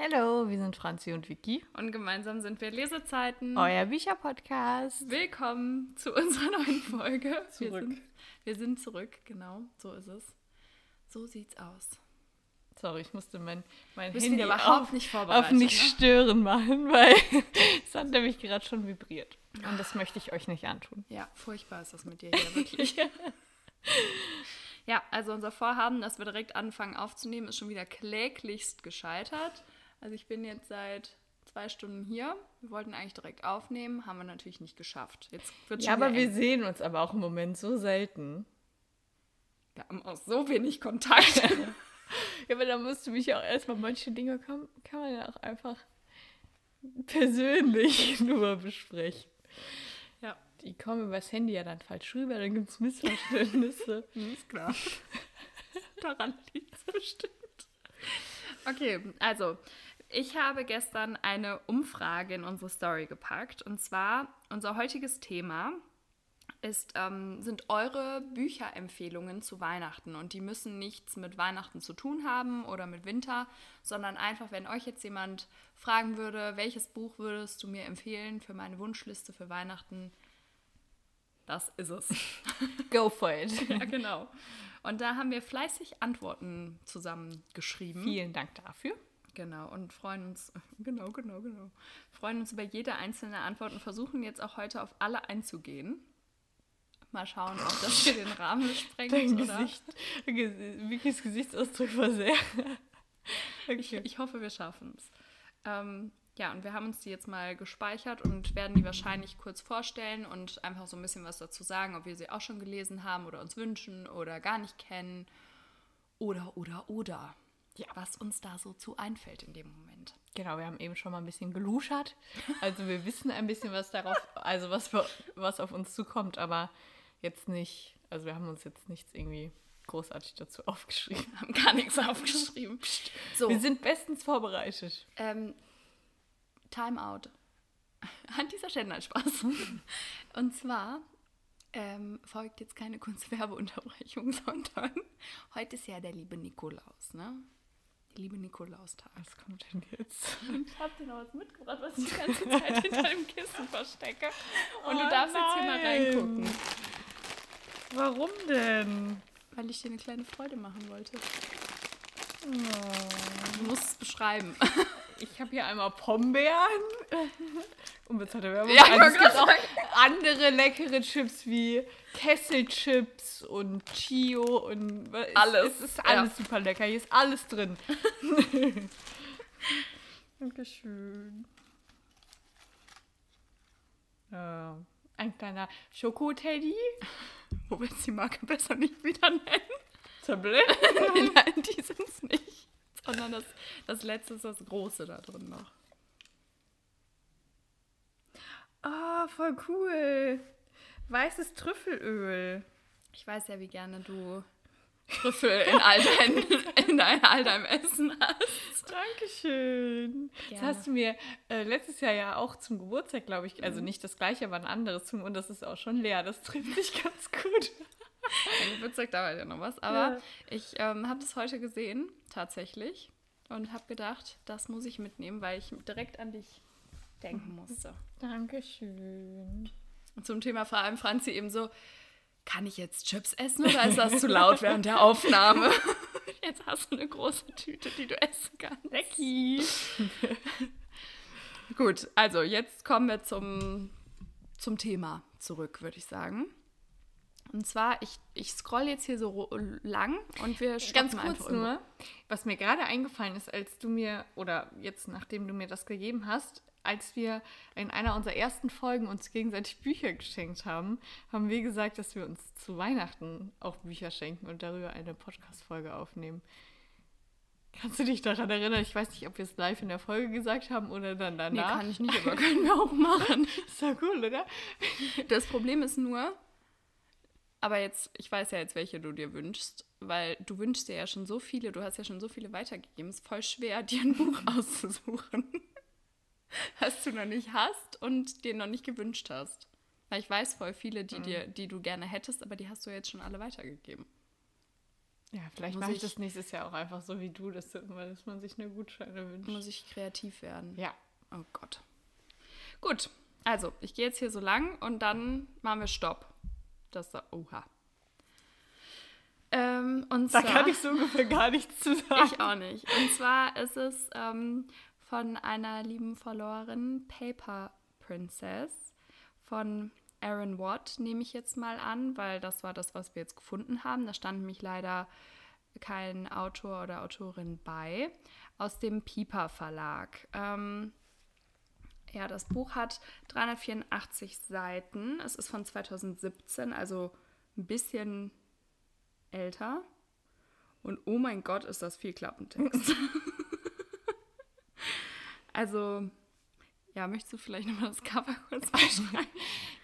Hallo, wir sind Franzi und Vicky. Und gemeinsam sind wir Lesezeiten. Euer Bücherpodcast. Willkommen zu unserer neuen Folge. Zurück. Wir sind, wir sind zurück, genau, so ist es. So sieht's aus. Sorry, ich musste mein, mein Müssen Handy überhaupt auf, nicht auf nicht ne? stören machen, weil es hat nämlich gerade schon vibriert. Und das möchte ich euch nicht antun. Ja, furchtbar ist das mit dir hier wirklich. ja, also unser Vorhaben, dass wir direkt anfangen aufzunehmen, ist schon wieder kläglichst gescheitert. Also ich bin jetzt seit zwei Stunden hier. Wir wollten eigentlich direkt aufnehmen, haben wir natürlich nicht geschafft. Jetzt wird Ja, aber wir sehen uns aber auch im Moment so selten. Wir haben auch so wenig Kontakt. Ja, aber da musst du mich auch erstmal, manche Dinge kann, kann man ja auch einfach persönlich nur besprechen. ja, Die kommen übers Handy ja dann falsch rüber, dann gibt es Missverständnisse. ist klar. Daran liegt es bestimmt. Okay, also ich habe gestern eine Umfrage in unsere Story gepackt. Und zwar, unser heutiges Thema ist, ähm, sind eure Bücherempfehlungen zu Weihnachten. Und die müssen nichts mit Weihnachten zu tun haben oder mit Winter, sondern einfach, wenn euch jetzt jemand fragen würde, welches Buch würdest du mir empfehlen für meine Wunschliste für Weihnachten, das ist es. Go for it. Ja, genau. Und da haben wir fleißig Antworten zusammengeschrieben. Vielen Dank dafür. Genau. Und freuen uns, genau, genau, genau. Freuen uns über jede einzelne Antwort und versuchen jetzt auch heute auf alle einzugehen. Mal schauen, ob das hier den Rahmen sprengt. Dein oder? Gesicht, Ges- Vickys Gesichtsausdruck war sehr. Ich, ich hoffe, wir schaffen es. Ähm, ja, und wir haben uns die jetzt mal gespeichert und werden die wahrscheinlich kurz vorstellen und einfach so ein bisschen was dazu sagen, ob wir sie auch schon gelesen haben oder uns wünschen oder gar nicht kennen. Oder, oder, oder. Ja. Was uns da so zu einfällt in dem Moment. Genau, wir haben eben schon mal ein bisschen geluschert. Also wir wissen ein bisschen, was darauf, also was, was auf uns zukommt, aber jetzt nicht, also wir haben uns jetzt nichts irgendwie großartig dazu aufgeschrieben. Wir haben gar nichts aufgeschrieben. So, Wir sind bestens vorbereitet. ähm, Timeout. An dieser Stelle nein, Spaß. Und zwar ähm, folgt jetzt keine kurze Werbeunterbrechung, sondern heute ist ja der liebe Nikolaus, ne? Liebe Nikolaustag. Was kommt denn jetzt? Ich habe dir noch was mitgebracht, was ich die ganze Zeit hinter dem Kissen verstecke. Und Oh du darfst jetzt hier mal nein. reingucken. Warum denn? Weil ich dir eine kleine Freude machen wollte. Oh. Du musst es beschreiben. Ich habe hier einmal Pombeeren. Unbezahlte Werbung. Ja, also es gibt auch andere leckere Chips wie Kesselchips und Chio und es- Alles, Es ist ja. alles super lecker. Hier ist alles drin. Dankeschön. Ja, ein kleiner Schokoteddy. Wo wir jetzt die Marke besser nicht wieder nennen. Tablet. Nein, die sind es nicht. Sondern das, das letzte ist das große da drin noch. Ah, voll cool. Weißes Trüffelöl. Ich weiß ja, wie gerne du Trüffel in all, dein, in all deinem Essen hast. Dankeschön. Das Gerne. hast du mir äh, letztes Jahr ja auch zum Geburtstag, glaube ich, also nicht das gleiche, aber ein anderes zum und das ist auch schon leer. Das trifft sich ganz gut. Mein Geburtstag dauert ja noch was. Aber Ja. ich ähm, habe das heute gesehen, tatsächlich. Und habe gedacht, das muss ich mitnehmen, weil ich direkt an dich denken musste. Dankeschön. Und zum Thema vor allem Franzi eben so, kann ich jetzt Chips essen oder ist das zu laut während der Aufnahme? Jetzt hast du eine große Tüte, die du essen kannst. Lecky. Gut, also jetzt kommen wir zum, zum Thema zurück, würde ich sagen. Und zwar, ich, ich scroll jetzt hier so lang und wir Ganz kurz irgendwo. nur, was mir gerade eingefallen ist, als du mir, oder jetzt nachdem du mir das gegeben hast, als wir in einer unserer ersten Folgen uns gegenseitig Bücher geschenkt haben, haben wir gesagt, dass wir uns zu Weihnachten auch Bücher schenken und darüber eine Podcast-Folge aufnehmen. Kannst du dich daran erinnern? Ich weiß nicht, ob wir es live in der Folge gesagt haben oder dann Nee, danach. kann ich nicht, aber können wir auch machen. ist doch cool, oder? Das Problem ist nur, aber jetzt, ich weiß ja jetzt, welche du dir wünschst, weil du wünschst dir ja schon so viele, du hast ja schon so viele weitergegeben. Es ist voll schwer, dir ein Buch auszusuchen, was du noch nicht hast und dir noch nicht gewünscht hast. Weil ich weiß voll viele, die, dir, die du gerne hättest, aber die hast du jetzt schon alle weitergegeben. Ja, vielleicht mache ich ich- das nächstes Jahr auch einfach so wie du, dass, dass man sich eine Gutscheine wünscht. Muss ich kreativ werden. ja. Oh Gott. Gut, also ich gehe jetzt hier so lang und dann machen wir Stopp. Das da, oha. Ähm, und Da zwar, kann ich so ungefähr gar nichts zu sagen. ich auch nicht. Und zwar ist es ähm, von einer lieben Followerin, Paper Princess, von Aaron Watt, nehme ich jetzt mal an, weil das war das, was wir jetzt gefunden haben. Da stand nämlich leider kein Autor oder Autorin bei, aus dem Piper Verlag. Ähm, ja, das Buch hat 384 Seiten. Es ist von 2017, also ein bisschen älter. Und oh mein Gott, ist das viel Klappentext. also, ja, möchtest du vielleicht nochmal das Cover kurz beschreiben?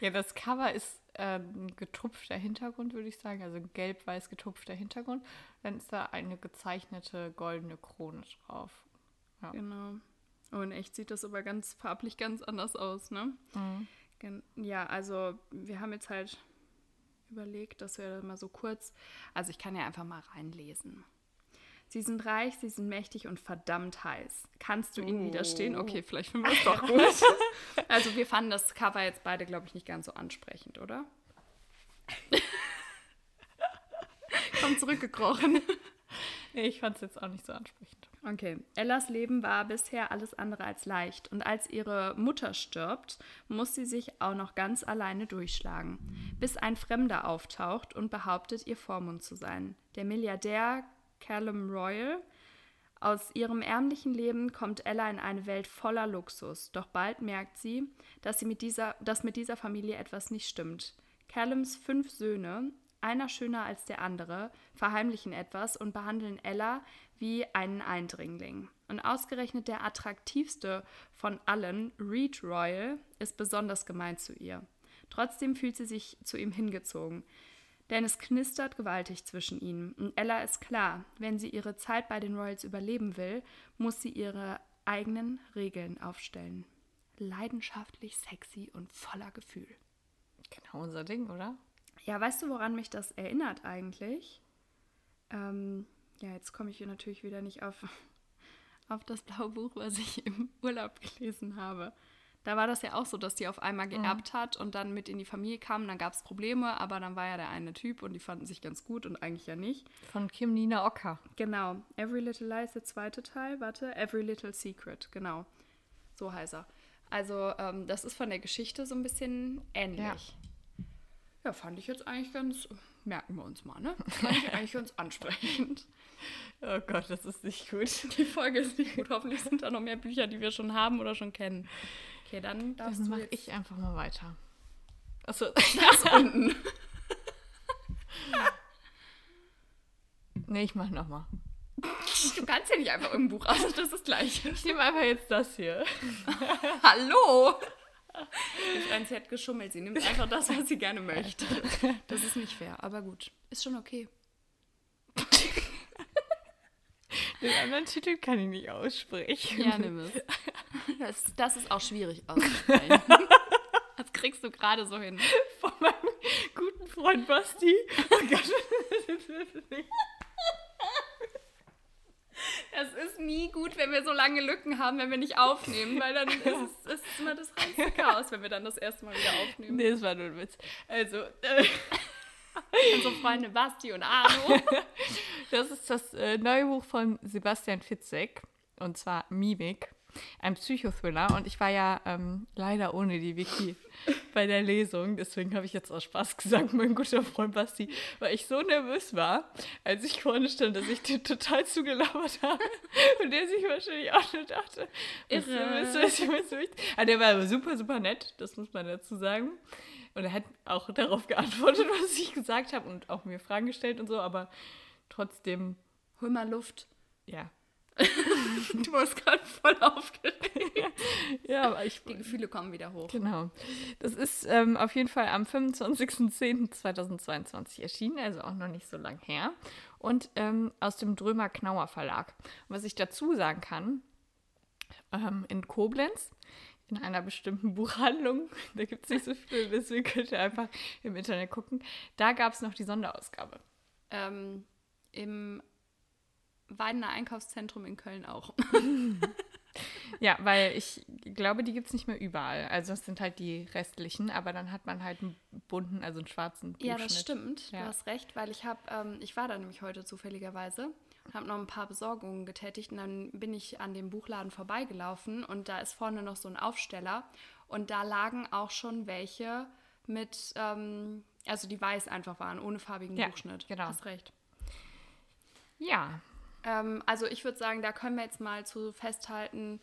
Ja, das Cover ist ähm, ein getupfter Hintergrund, würde ich sagen. Also ein gelb-weiß getupfter Hintergrund. Dann ist da eine gezeichnete goldene Krone drauf. Genau. Oh, in echt sieht das aber ganz farblich ganz anders aus, ne? Gen ja, also wir haben jetzt halt überlegt, dass wir mal so kurz, also ich kann ja einfach mal reinlesen. Sie sind reich, sie sind mächtig und verdammt heiß. Kannst du ihnen Oh. widerstehen? Okay, vielleicht finden wir es doch gut. also wir fanden das Cover jetzt beide, glaube ich, nicht ganz so ansprechend, oder? Komm zurückgekrochen. Nee, ich fand es jetzt auch nicht so ansprechend. Okay. Ellas Leben war bisher alles andere als leicht und als ihre Mutter stirbt, muss sie sich auch noch ganz alleine durchschlagen, bis ein Fremder auftaucht und behauptet, ihr Vormund zu sein. Der Milliardär Callum Royal. Aus ihrem ärmlichen Leben kommt Ella in eine Welt voller Luxus, doch bald merkt sie, dass, sie mit dieser, dass mit dieser Familie etwas nicht stimmt. Callums fünf Söhne, einer schöner als der andere, verheimlichen etwas und behandeln Ella wie einen Eindringling. Und ausgerechnet der attraktivste von allen, Reed Royal, ist besonders gemein zu ihr. Trotzdem fühlt sie sich zu ihm hingezogen. Denn es knistert gewaltig zwischen ihnen. Und Ella ist klar, wenn sie ihre Zeit bei den Royals überleben will, muss sie ihre eigenen Regeln aufstellen. Leidenschaftlich, sexy und voller Gefühl. Genau unser Ding, oder? Ja, weißt du, woran mich das erinnert eigentlich? Ähm, ja, jetzt komme ich hier natürlich wieder nicht auf, auf das blaue Buch, was ich im Urlaub gelesen habe. Da war das ja auch so, dass die auf einmal geerbt hat und dann mit in die Familie kam. Dann gab es Probleme, aber dann war ja der eine Typ und die fanden sich ganz gut und eigentlich ja nicht. Von Kim Nina Ocker. Genau. Every Little Lie ist der zweite Teil. Warte. Every Little Secret. Genau. So heißt er. Also, ähm, das ist von der Geschichte so ein bisschen ähnlich. Ja. Fand ich jetzt eigentlich ganz. Merken wir uns mal, ne? Fand ich eigentlich ganz ansprechend. Oh Gott, das ist nicht gut. Die Folge ist nicht gut. Hoffentlich sind da noch mehr Bücher, die wir schon haben oder schon kennen. Okay, dann darfst Dann mache ich einfach mal weiter. Achso. das unten. nee, ich mache nochmal. Du kannst ja nicht einfach irgendein Buch aus, das ist das Gleiche. Ich nehme einfach jetzt das hier. Hallo! Die Franzi hat geschummelt. Sie nimmt einfach das, was sie gerne möchte. Das ist nicht fair, aber gut. Ist schon okay. Den anderen Titel kann ich nicht aussprechen. Ja, nimm es. Das, das ist auch schwierig auszusprechen. Das kriegst du gerade so hin. Von meinem guten Freund Basti. Oh Gott. Es ist nie gut, wenn wir so lange Lücken haben, wenn wir nicht aufnehmen, weil dann ist es ist immer das reinste Chaos, wenn wir dann das erste Mal wieder aufnehmen. nee, das war nur ein Witz. Also, äh, Unsere Freunde Basti und Arno. das ist das äh, neue Buch von Sebastian Fitzek. Und zwar Mimik. Ein Psychothriller. Und ich war ja ähm, leider ohne die Vicky bei der Lesung. Deswegen habe ich jetzt aus Spaß gesagt, mein guter Freund Basti, weil ich so nervös war, als ich vorne stand, dass ich den total zugelabert habe. Und der sich wahrscheinlich auch nur dachte, was, Irre. was, was, was, was. Aber der war aber super, super nett. Das muss man dazu sagen. Und er hat auch darauf geantwortet, was ich gesagt habe und auch mir Fragen gestellt und so, aber trotzdem, Hol mal Luft. ja. Du warst gerade voll aufgeregt. Ja, aber ich. Die Gefühle kommen wieder hoch. Genau. Das ist ähm, auf jeden Fall am 25.10.2022 erschienen, also auch noch nicht so lang her. Und ähm, aus dem Drömer Knauer Verlag. Und was ich dazu sagen kann, ähm, in Koblenz, in einer bestimmten Buchhandlung, da gibt es nicht so viele, deswegen könnt ihr einfach im Internet gucken, da gab es noch die Sonderausgabe. Ähm, im Weidener Einkaufszentrum in Köln auch. Ja, weil ich glaube, die gibt es nicht mehr überall. Also das sind halt die restlichen, aber dann hat man halt einen bunten, also einen schwarzen Ja, Buchschnitt. das stimmt. Ja. Du hast recht, weil ich habe, ähm, ich war da nämlich heute zufälligerweise und habe noch ein paar Besorgungen getätigt und dann bin ich an dem Buchladen vorbeigelaufen und da ist vorne noch so ein Aufsteller und da lagen auch schon welche mit, ähm, also die weiß einfach waren, ohne farbigen Ja, Buchschnitt. genau. Hast recht. Ja, Ähm, also ich würde sagen, da können wir jetzt mal zu festhalten,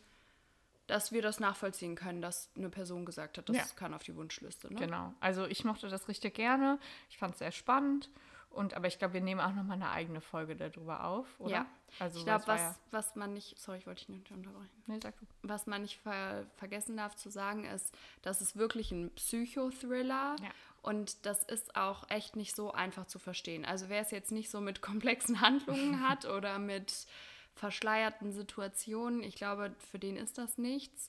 dass wir das nachvollziehen können, dass eine Person gesagt hat, das Ja. kann auf die Wunschliste. Ne? genau. Also ich mochte das richtig gerne. Ich fand es sehr spannend. Und, aber ich glaube, wir nehmen auch nochmal eine eigene Folge darüber auf, oder? Ja. Also ich glaube, was, Ja, was man nicht, sorry, ich wollte dich nicht unterbrechen. nee, sag du. Was man nicht ver vergessen darf zu sagen, ist, das ist wirklich ein Psychothriller. Ja. Und das ist auch echt nicht so einfach zu verstehen. Also wer es jetzt nicht so mit komplexen Handlungen hat oder mit verschleierten Situationen, ich glaube, für den ist das nichts.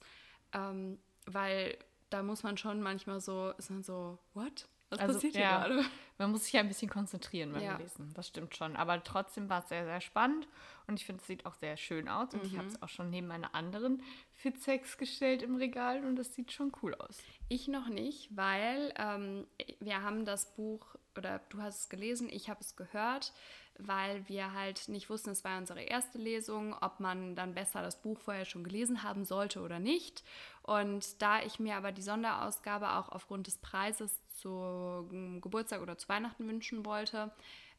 Ähm, weil da muss man schon manchmal so, ist man so, what? Was Also, passiert hier ja. gerade? Man muss sich ja ein bisschen konzentrieren beim Ja. Lesen. Das stimmt schon. Aber trotzdem war es sehr, sehr spannend. Und ich finde, es sieht auch sehr schön aus. Und ich habe Mhm. es auch schon neben meine anderen Fitsex gestellt im Regal. Und das sieht schon cool aus. Ich noch nicht, weil ähm, wir haben das Buch, oder du hast es gelesen, ich habe es gehört, weil wir halt nicht wussten, es war unsere erste Lesung, ob man dann besser das Buch vorher schon gelesen haben sollte oder nicht. Und da ich mir aber die Sonderausgabe auch aufgrund des Preises zu ähm, Geburtstag oder zu Weihnachten wünschen wollte,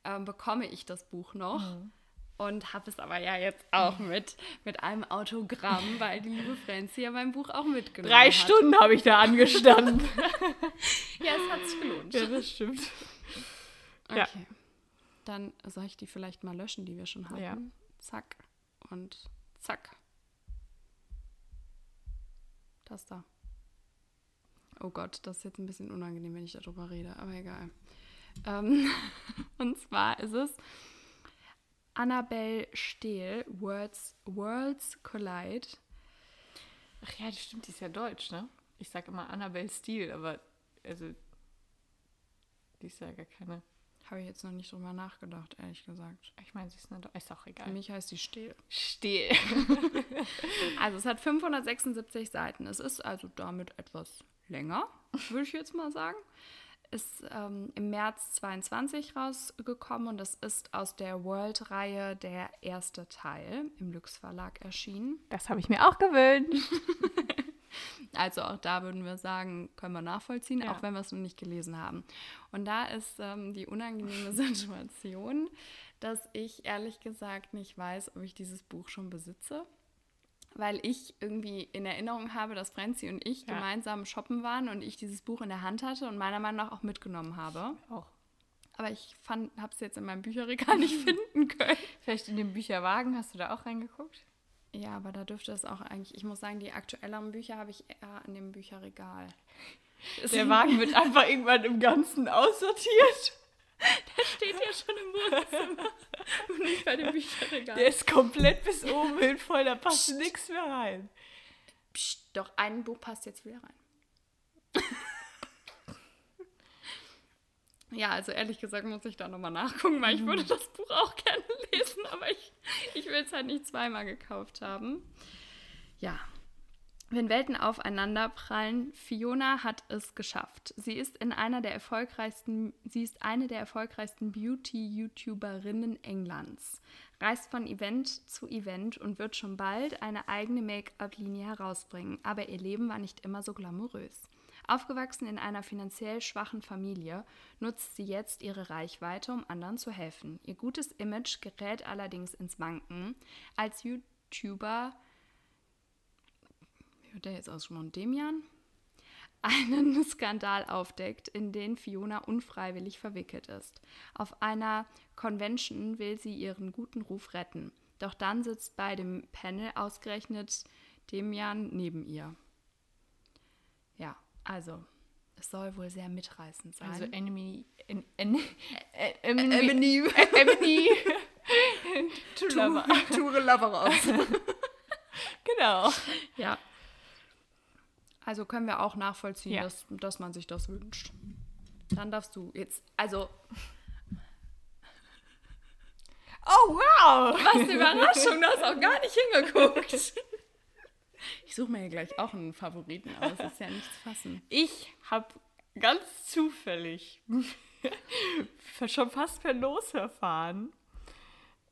ähm, bekomme ich das Buch noch. Und habe es aber ja jetzt auch mit, mit einem Autogramm, weil die liebe Franzi ja mein Buch auch mitgenommen Drei hat. Stunden habe ich da angestanden. Ja, es hat sich gelohnt. ja, das stimmt. Okay. Ja. Dann soll ich die vielleicht mal löschen, die wir schon hatten. Ja. Zack und zack. Das da. Oh Gott, das ist jetzt ein bisschen unangenehm, wenn ich darüber rede, aber egal. Ähm, und zwar ist es Annabelle Stehl, Words, Worlds Collide. Ach ja, das stimmt. Die ist ja deutsch, ne? Ich sage immer Annabelle Steele, aber also die ist ja gar keine. Habe ich jetzt noch nicht drüber nachgedacht, ehrlich gesagt. Ich meine, sie ist eine. Ist auch Für egal. mich heißt die Stehl. Stehl. Also es hat 576 Seiten. Es ist also damit etwas länger, würde ich jetzt mal sagen. Ist ähm, im März 22 rausgekommen und das ist aus der World-Reihe der erste Teil im Lux Verlag erschienen. Das habe ich mir auch gewünscht. Also auch da würden wir sagen, können wir nachvollziehen, Ja. auch wenn wir es noch nicht gelesen haben. Und da ist ähm, die unangenehme Situation, dass ich ehrlich gesagt nicht weiß, ob ich dieses Buch schon besitze. Weil ich irgendwie in Erinnerung habe, dass Franzi und ich Ja. gemeinsam shoppen waren und ich dieses Buch in der Hand hatte und meiner Meinung nach auch mitgenommen habe. Auch. Aber ich habe es jetzt in meinem Bücherregal nicht finden können. Vielleicht in dem Bücherwagen hast du da auch reingeguckt? Ja, aber da dürfte es auch eigentlich, ich muss sagen, die aktuelleren Bücher habe ich eher in dem Bücherregal. Der Wagen wird einfach irgendwann im Ganzen aussortiert. steht ja schon im Wohnzimmer und nicht bei dem Bücherregal. Der ist komplett bis oben hin voll, da passt nichts mehr rein. Psst, doch, ein Buch passt jetzt wieder rein. ja, also ehrlich gesagt muss ich da nochmal nachgucken, weil ich würde das Buch auch gerne lesen, aber ich, ich will es halt nicht zweimal gekauft haben. Ja. Wenn Welten aufeinander prallen, Fiona hat es geschafft. Sie ist in einer der erfolgreichsten, sie ist eine der erfolgreichsten Beauty-YouTuberinnen Englands, reist von Event zu Event und wird schon bald eine eigene Make-up-Linie herausbringen. Aber ihr Leben war nicht immer so glamourös. Aufgewachsen in einer finanziell schwachen Familie, nutzt sie jetzt ihre Reichweite, um anderen zu helfen. Ihr gutes Image gerät allerdings ins Wanken, als YouTuber der jetzt ausgesprochen? Demian? Einen Skandal aufdeckt, in den Fiona unfreiwillig verwickelt ist. Auf einer Convention will sie ihren guten Ruf retten. Doch dann sitzt bei dem Panel ausgerechnet Demian neben ihr. Ja, also, es soll wohl sehr mitreißend sein. Also Enemy. En, en, äh, Emily. Emily. To lover. Ture Loveros. Genau. Ja. Also können wir auch nachvollziehen, Ja. dass, dass man sich das wünscht. Dann darfst du jetzt, also Oh, wow! Was eine Überraschung, du hast auch gar nicht hingeguckt. Ich suche mir hier gleich auch einen Favoriten aus, ist ja nichts fassen. Ich habe ganz zufällig schon fast per Los erfahren.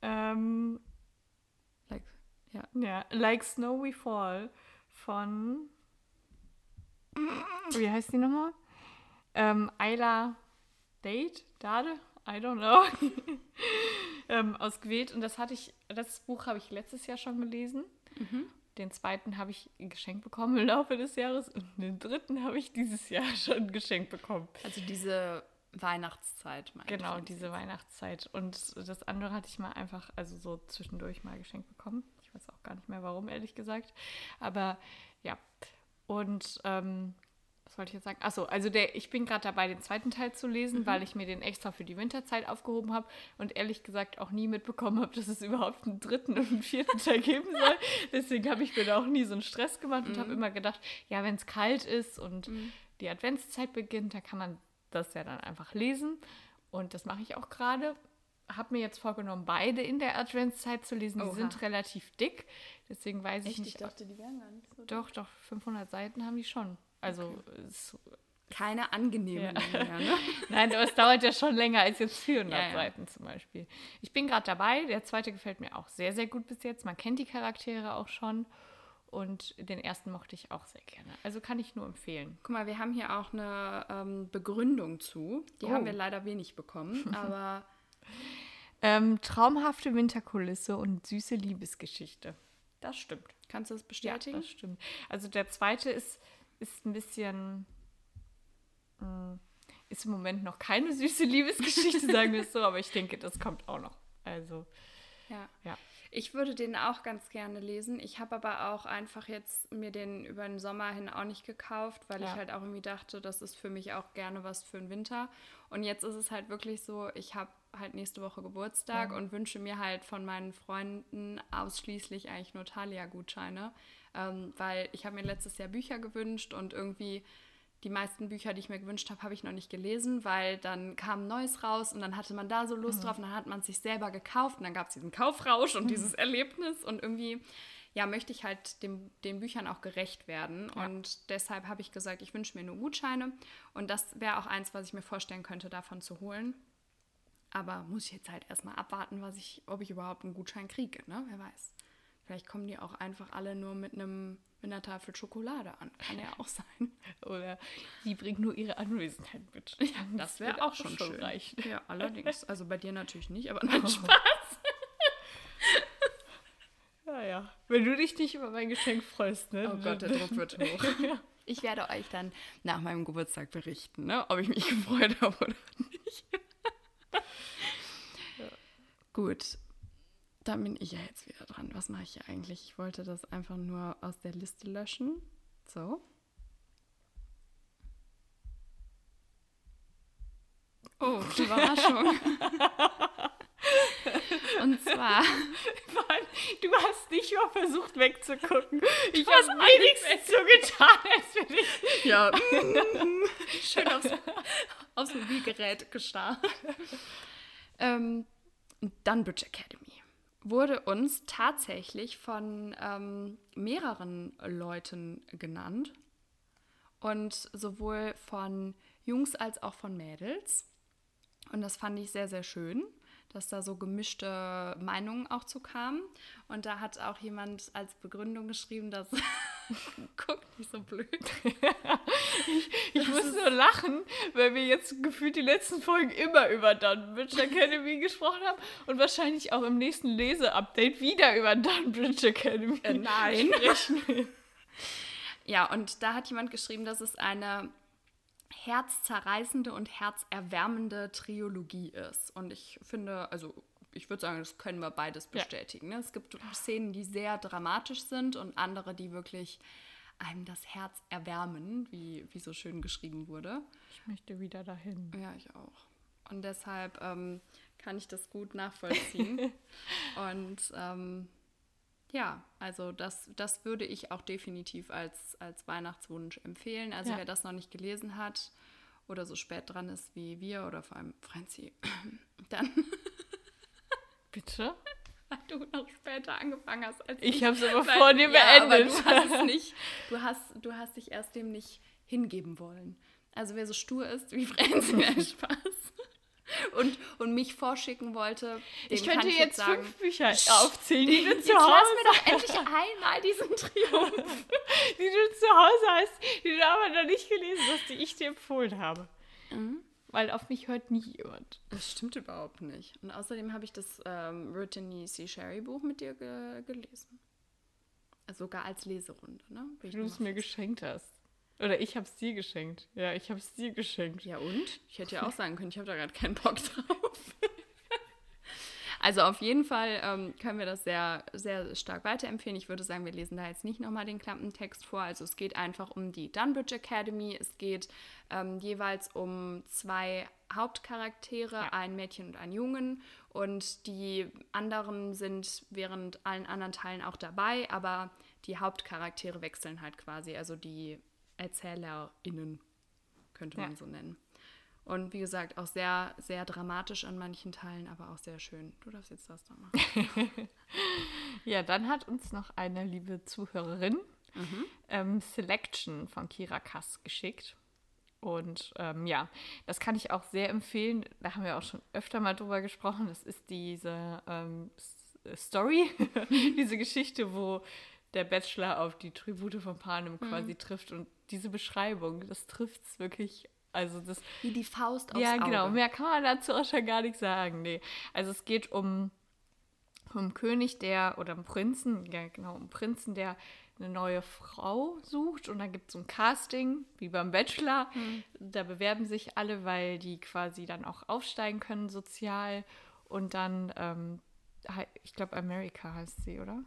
Ähm, Like, ja. ja, Like Snow We Fall von. Wie heißt die nochmal? Ähm, Ayla Date? Dade? I don't know. ähm, aus Gwed. Und das hatte ich, das Buch habe ich letztes Jahr schon gelesen. Den zweiten habe ich geschenkt bekommen im Laufe des Jahres und den dritten habe ich dieses Jahr schon geschenkt bekommen. Also diese Weihnachtszeit, meine Genau, ich. diese Weihnachtszeit. Und das andere hatte ich mal einfach, also so zwischendurch mal geschenkt bekommen. Ich weiß auch gar nicht mehr warum, ehrlich gesagt. Aber ja. Und ähm, was wollte ich jetzt sagen? Achso, also der, ich bin gerade dabei, den zweiten Teil zu lesen, weil ich mir den extra für die Winterzeit aufgehoben habe und ehrlich gesagt auch nie mitbekommen habe, dass es überhaupt einen dritten und einen vierten Teil geben soll. Deswegen habe ich mir da auch nie so einen Stress gemacht und habe immer gedacht, ja, wenn es kalt ist und die Adventszeit beginnt, da kann man das ja dann einfach lesen. Und das mache ich auch gerade. Habe mir jetzt vorgenommen, beide in der Adventszeit zu lesen. Die Oha. sind relativ dick. Deswegen weiß ich Echt, ich nicht. dachte, die wären gar nicht so. doch, doch, 500 Seiten haben die schon. Also, es, Keine angenehmen Ja. mehr, ne? nein, aber es dauert ja schon länger als jetzt 400 Ja, ja. Seiten zum Beispiel. Ich bin gerade dabei. Der zweite gefällt mir auch sehr, sehr gut bis jetzt. Man kennt die Charaktere auch schon. Und den ersten mochte ich auch sehr gerne. Also kann ich nur empfehlen. Guck mal, wir haben hier auch eine ähm, Begründung zu. Die Oh. haben wir leider wenig bekommen, aber Ähm, traumhafte Winterkulisse und süße Liebesgeschichte. Das stimmt. kannst du das Ja, bestätigen? das stimmt. Also der zweite ist, ist ein bisschen. mh, Ist im Moment noch keine süße Liebesgeschichte, sagen wir es so, aber ich denke, das kommt auch noch. Also, ja. ja. Ich würde den auch ganz gerne lesen. Ich habe aber auch einfach jetzt mir den über den Sommer hin auch nicht gekauft, weil ich Ja. halt auch irgendwie dachte, das ist für mich auch gerne was für den Winter. Und jetzt ist es halt wirklich so, ich habe halt nächste Woche Geburtstag und wünsche mir halt von meinen Freunden ausschließlich eigentlich nur Thalia-Gutscheine, ähm, weil ich habe mir letztes Jahr Bücher gewünscht und irgendwie die meisten Bücher, die ich mir gewünscht habe, habe ich noch nicht gelesen, weil dann kam Neues raus und dann hatte man da so Lust drauf und dann hat man es sich selber gekauft und dann gab es diesen Kaufrausch und dieses Erlebnis und irgendwie, ja, möchte ich halt dem, den Büchern auch gerecht werden und deshalb habe ich gesagt, ich wünsche mir nur Gutscheine und das wäre auch eins, was ich mir vorstellen könnte, davon zu holen. Aber muss ich jetzt halt erstmal abwarten, was ich, ob ich überhaupt einen Gutschein kriege, ne? Wer weiß. Vielleicht kommen die auch einfach alle nur mit einem mit einer Tafel Schokolade an. Kann ja auch sein. Oder die bringt nur ihre Anwesenheit mit. Das wäre wird auch schon, schön. reichen. Ja, allerdings. Also bei dir natürlich nicht, aber nein, Spaß. Ja, ja. Wenn du dich nicht über mein Geschenk freust, ne? Oh Gott, der Druck wird hoch. Ich werde euch dann nach meinem Geburtstag berichten, ne, ob ich mich gefreut habe oder nicht. Gut, dann bin ich ja jetzt wieder dran. Was mache ich hier eigentlich? Ich wollte das einfach nur aus der Liste löschen. So. Oh, Überraschung. Und zwar Du hast nicht mal versucht wegzugucken. Ich habe wenigstens so getan, als wenn ich. Ja. Schön aufs, aufs Mobilgerät gestarrt. ähm, Dunbridge Academy wurde uns tatsächlich von ähm, mehreren Leuten genannt. Und sowohl von Jungs als auch von Mädels. Und das fand ich sehr, sehr schön, dass da so gemischte Meinungen auch zu kamen. Und da hat auch jemand als Begründung geschrieben, dass. Guck nicht so blöd. Ich muss nur lachen, weil wir jetzt gefühlt die letzten Folgen immer über Dunbridge Academy gesprochen haben und wahrscheinlich auch im nächsten Lese-Update wieder über Dunbridge Academy Äh, nein. sprechen. Ja, und da hat jemand geschrieben, dass es eine herzzerreißende und herzerwärmende Trilogie ist. Und ich finde, also ich würde sagen, das können wir beides Ja. bestätigen. Ne? Es gibt Szenen, die sehr dramatisch sind und andere, die wirklich einem das Herz erwärmen, wie, wie so schön geschrieben wurde. Ich möchte wieder dahin. Ja, ich auch. Und deshalb ähm, kann ich das gut nachvollziehen. und ähm, ja, also das, das würde ich auch definitiv als, als Weihnachtswunsch empfehlen. Also Ja. wer das noch nicht gelesen hat oder so spät dran ist wie wir oder vor allem Franzi, dann Bitte? Weil du noch später angefangen hast als Ich ich. habe es aber Weil- vor dir ja, beendet. du hast es nicht, du hast, du hast dich erst dem nicht hingeben wollen. Also wer so stur ist wie Franzi, der Spaß. Und, und mich vorschicken wollte, ich könnte ich jetzt jetzt sagen, fünf Bücher aufzählen, die du zu Hause mir doch endlich einmal diesen Triumph. die du zu Hause hast, die du aber noch nicht gelesen hast, die ich dir empfohlen habe. Mhm. Weil auf mich hört nie jemand. Das stimmt überhaupt nicht. Und außerdem habe ich das ähm, Brittany C. Sherry Buch mit dir ge gelesen. Also sogar als Leserunde, ne? Wie du es mir geschenkt hast. Oder ich habe es dir geschenkt. Ja, ich habe es dir geschenkt. Ja und? Ich hätte ja auch sagen können, ich habe da gerade keinen Bock drauf. Also auf jeden Fall ähm, können wir das sehr, sehr stark weiterempfehlen. Ich würde sagen, wir lesen da jetzt nicht nochmal den Klappentext vor. Also es geht einfach um die Dunbridge Academy. Es geht ähm, jeweils um zwei Hauptcharaktere, ein Mädchen und ein Jungen. Und die anderen sind während allen anderen Teilen auch dabei, aber die Hauptcharaktere wechseln halt quasi. Also die ErzählerInnen könnte man Ja. so nennen. Und wie gesagt, auch sehr, sehr dramatisch an manchen Teilen, aber auch sehr schön. Du darfst jetzt das da machen. Ja, dann hat uns noch eine liebe Zuhörerin Mhm. ähm, Selection von Kira Kass geschickt. Und ähm, ja, das kann ich auch sehr empfehlen. Da haben wir auch schon öfter mal drüber gesprochen. Das ist diese ähm, S- Story, diese Geschichte, wo der Bachelor auf die Tribute von Panem Mhm. quasi trifft. Und diese Beschreibung, das trifft es wirklich. Also das Wie die Faust aufs ja, Auge. genau. Mehr kann man dazu auch schon gar nicht sagen. Nee. Also es geht um, um einen König, der, oder einen Prinzen, ja genau, um einen Prinzen, der eine neue Frau sucht. Und dann gibt es so ein Casting, wie beim Bachelor. Da bewerben sich alle, weil die quasi dann auch aufsteigen können sozial. Und dann, ähm, ich glaube, America heißt sie, oder?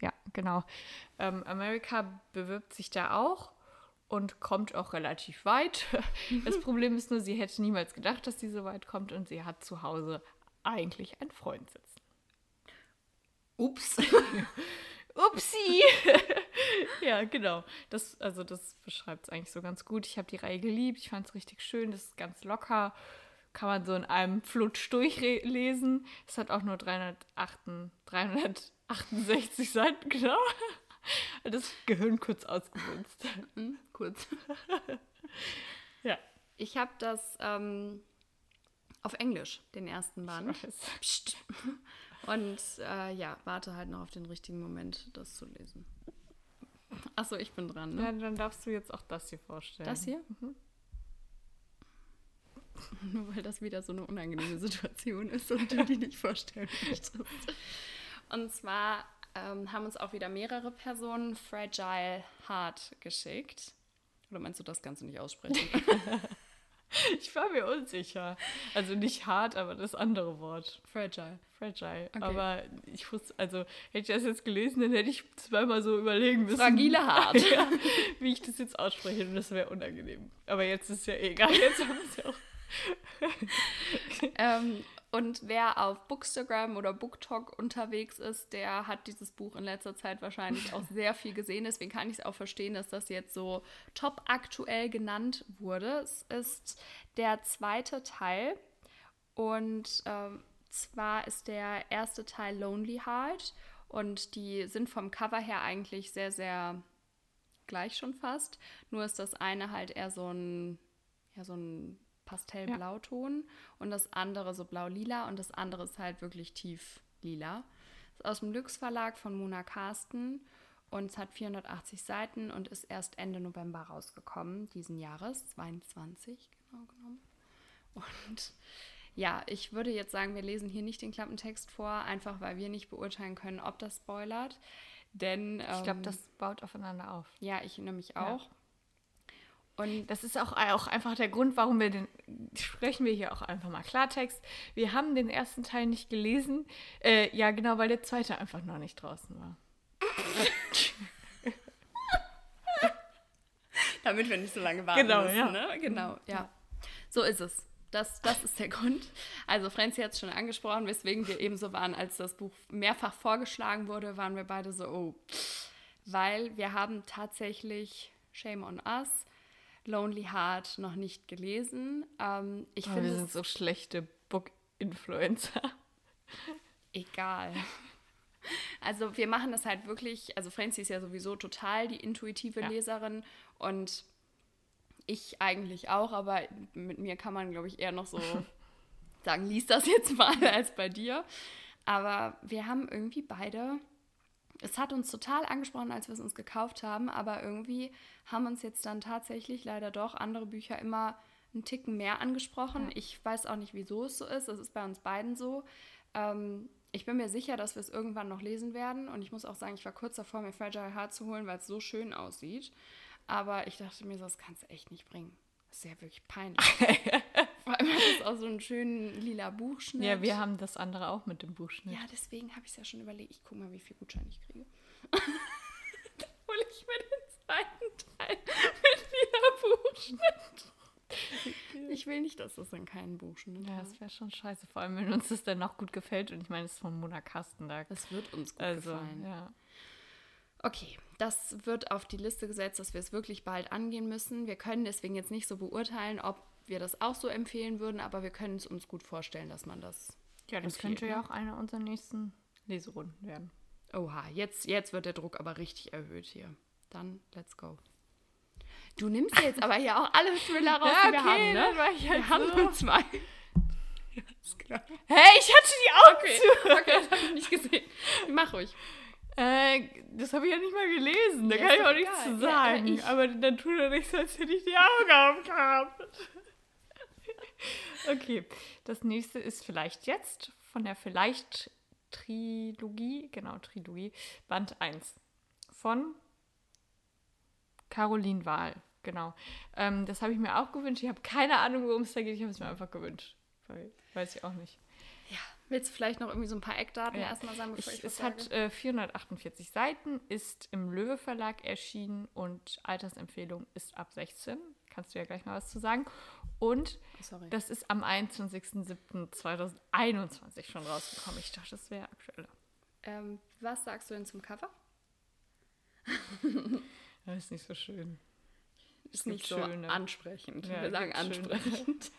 Ja, genau. Ähm, America bewirbt sich da auch und kommt auch relativ weit. Das Problem ist nur, sie hätte niemals gedacht, dass sie so weit kommt und sie hat zu Hause eigentlich einen Freund sitzen. Ups. Upsi! ja, genau. Das, also das beschreibt es eigentlich so ganz gut. Ich habe die Reihe geliebt. Ich fand es richtig schön. Das ist ganz locker. Kann man so in einem Flutsch durchlesen. Es hat auch nur 308, 368 Seiten, genau. Das Gehirn kurz ausgewünzt. Hm, kurz. Ja. Ich habe das ähm, auf Englisch, den ersten Band. Und äh, ja, warte halt noch auf den richtigen Moment, das zu lesen. Achso, ich bin dran, ne? Ja, dann darfst du jetzt auch das hier vorstellen. Das hier? Nur weil das wieder so eine unangenehme Situation ist und du die nicht vorstellen möchtest. Und zwar ähm, haben uns auch wieder mehrere Personen Fragile Heart geschickt. Oder meinst du das Ganze nicht aussprechen? Ich war mir unsicher. Also nicht hart, aber das andere Wort. Fragile. Fragile. Okay. Aber ich wusste, also hätte ich das jetzt gelesen, dann hätte ich zweimal so überlegen müssen. Fragile Hart. ja, wie ich das jetzt ausspreche und das wäre unangenehm. Aber jetzt ist ja egal. Jetzt haben wir es ja auch. ähm, und wer auf Bookstagram oder BookTok unterwegs ist, der hat dieses Buch in letzter Zeit wahrscheinlich auch sehr viel gesehen. Deswegen kann ich es auch verstehen, dass das jetzt so top aktuell genannt wurde. Es ist der zweite Teil und ähm, zwar ist der erste Teil Lonely Heart und die sind vom Cover her eigentlich sehr, sehr gleich schon fast. Nur ist das eine halt eher so ein, ja, so ein Pastellblauton und das andere so blau-lila und das andere ist halt wirklich tief lila. Ist aus dem Lüx Verlag von Mona Carsten und es hat 480 Seiten und ist erst Ende November rausgekommen, diesen Jahres, 22 genau genommen. Und ja, ich würde jetzt sagen, wir lesen hier nicht den Klappentext vor, einfach weil wir nicht beurteilen können, ob das spoilert. Denn Ich glaube, ähm, das baut aufeinander auf. ja, ich nämlich Ja. Und Das ist auch, auch einfach der Grund, warum wir den, sprechen wir hier auch einfach mal Klartext. Wir haben den ersten Teil nicht gelesen. Äh, ja, genau, weil der zweite einfach noch nicht draußen war. damit wir nicht so lange warten Genau, müssen, ja. ne? Genau, ja. So ist es. Das, das ist der Grund. Also Franzi hat es schon angesprochen, weswegen wir eben so waren, als das Buch mehrfach vorgeschlagen wurde, waren wir beide so, oh. Weil wir haben tatsächlich Shame on Us, Lonely Heart noch nicht gelesen. Ähm, ich Aber finde wir es sind so schlechte Book-Influencer. Egal. Also wir machen das halt wirklich, also Franzi ist ja sowieso total die intuitive ja. Leserin und ich eigentlich auch, aber mit mir kann man, glaube ich, eher noch so sagen, lies das jetzt mal als bei dir. Aber wir haben irgendwie beide, es hat uns total angesprochen, als wir es uns gekauft haben, aber irgendwie haben uns jetzt dann tatsächlich leider doch andere Bücher immer einen Ticken mehr angesprochen. Ja. Ich weiß auch nicht, wieso es so ist. Es ist bei uns beiden so. Ähm, ich bin mir sicher, dass wir es irgendwann noch lesen werden. Und ich muss auch sagen, ich war kurz davor, mir Fragile Heart zu holen, weil es so schön aussieht. Aber ich dachte mir, das kannst du echt nicht bringen. Das ist ja wirklich peinlich. Vor allem hat es auch so einen schönen lila Buchschnitt. Ja, wir haben das andere auch mit dem Buchschnitt. Ja, deswegen habe ich es ja schon überlegt. Ich gucke mal, wie viel Gutschein ich kriege. Dann hole ich mir den zweiten Teil mit lila Buchschnitt. Ich will nicht, dass das dann keinen Buchschnitt Ja, das wäre schon scheiße. Vor allem, wenn uns das dann auch gut gefällt. Und ich meine, es ist von Mona Kastenberg. Das wird uns gut also, gefallen. Ja. Okay, das wird auf die Liste gesetzt, dass wir es wirklich bald angehen müssen. Wir können deswegen jetzt nicht so beurteilen, ob wir das auch so empfehlen würden, aber wir können es uns gut vorstellen, dass man das. Ja, das empfiehlt, könnte ja ne? auch eine unserer nächsten Leserunden werden. Oha, jetzt, jetzt wird der Druck aber richtig erhöht hier. Dann let's go. Du nimmst jetzt aber hier auch alle Thriller raus, ja, die wir haben, ne? Dann war ich halt wir haben nur zwei. Ja, ist klar. Hey, ich hatte die Augen okay. zu. Okay, das habe ich nicht gesehen. Mach ruhig. Äh, das habe ich ja nicht mal gelesen. Da ja, kann ich auch nichts zu sagen. Ja, aber, aber, dann tut er nicht so, als hätte ich die Augen aufgehabt. okay, das nächste ist vielleicht jetzt von der Vielleicht Trilogie, genau, Trilogie, Band 1 von Caroline Wahl. Genau. Ähm, das habe ich mir auch gewünscht. Ich habe keine Ahnung, worum es da geht. Ich habe es mir einfach gewünscht. Weil, weiß ich auch nicht. Ja, Willst du vielleicht noch irgendwie so ein paar Eckdaten ja. erstmal sagen, bevor ich, ich Es hat äh, 448 Seiten, ist im Löwe Verlag erschienen und Altersempfehlung ist ab 16. Kannst du ja gleich mal was zu sagen. Und oh, das ist am 21.07.2021 schon rausgekommen. Ich dachte, das wäre aktueller. Ähm, was sagst du denn zum Cover? das ist nicht so schön. Ist nicht so schöne. ansprechend. Ja, Wir sagen ansprechend.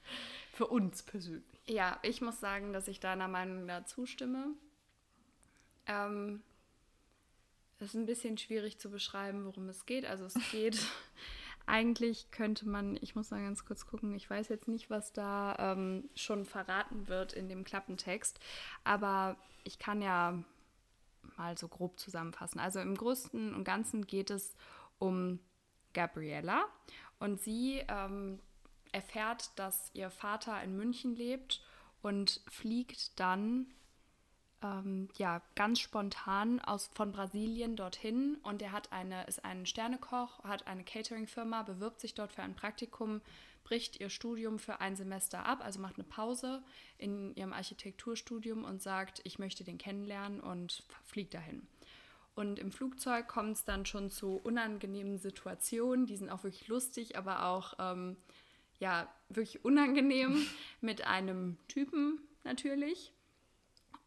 Für uns persönlich. Ja, ich muss sagen, dass ich deiner Meinung da zustimme. Ähm, es ist ein bisschen schwierig zu beschreiben, worum es geht. Also es geht, eigentlich könnte man, ich muss mal ganz kurz gucken, ich weiß jetzt nicht, was da ähm, schon verraten wird in dem Klappentext, aber ich kann ja mal so grob zusammenfassen. Also im Größten und Ganzen geht es um Gabriella und sie ähm, erfährt, dass ihr Vater in München lebt und fliegt dann ähm, ja ganz spontan aus von Brasilien dorthin und er hat eine ist ein Sternekoch, hat eine Catering-Firma, bewirbt sich dort für ein Praktikum, bricht ihr Studium für ein Semester ab, also macht eine Pause in ihrem Architekturstudium und sagt, ich möchte den kennenlernen und fliegt dahin. Und im Flugzeug kommt es dann schon zu unangenehmen Situationen, die sind auch wirklich lustig, aber auch ähm, ja, wirklich unangenehm mit einem Typen natürlich.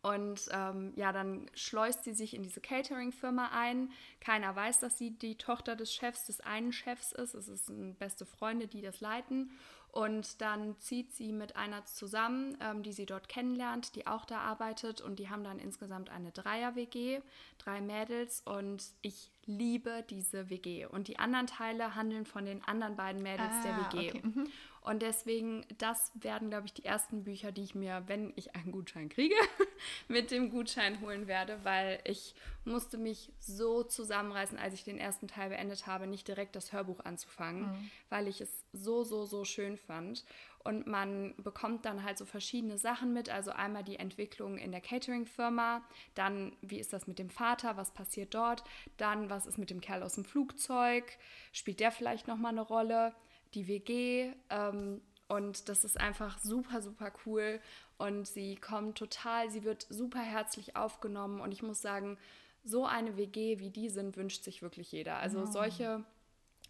Und ähm, ja, dann schleust sie sich in diese Catering-Firma ein. Keiner weiß, dass sie die Tochter des Chefs, des einen Chefs ist. Es sind beste Freunde, die das leiten. Und dann zieht sie mit einer zusammen, ähm, die sie dort kennenlernt, die auch da arbeitet. Und die haben dann insgesamt eine Dreier-WG, drei Mädels. Und ich liebe diese WG. Und die anderen Teile handeln von den anderen beiden Mädels ah, der WG. Okay. Mhm. Und deswegen, das werden, glaube ich, die ersten Bücher, die ich mir, wenn ich einen Gutschein kriege, mit dem Gutschein holen werde, weil ich musste mich so zusammenreißen, als ich den ersten Teil beendet habe, nicht direkt das Hörbuch anzufangen, mhm. weil ich es so, so, so schön fand. Und man bekommt dann halt so verschiedene Sachen mit. Also einmal die Entwicklung in der Catering-Firma, dann wie ist das mit dem Vater, was passiert dort, dann was ist mit dem Kerl aus dem Flugzeug, spielt der vielleicht nochmal eine Rolle, die WG. Ähm, und das ist einfach super, super cool. Und sie kommt total, sie wird super herzlich aufgenommen. Und ich muss sagen, so eine WG wie die sind, wünscht sich wirklich jeder. Also oh. solche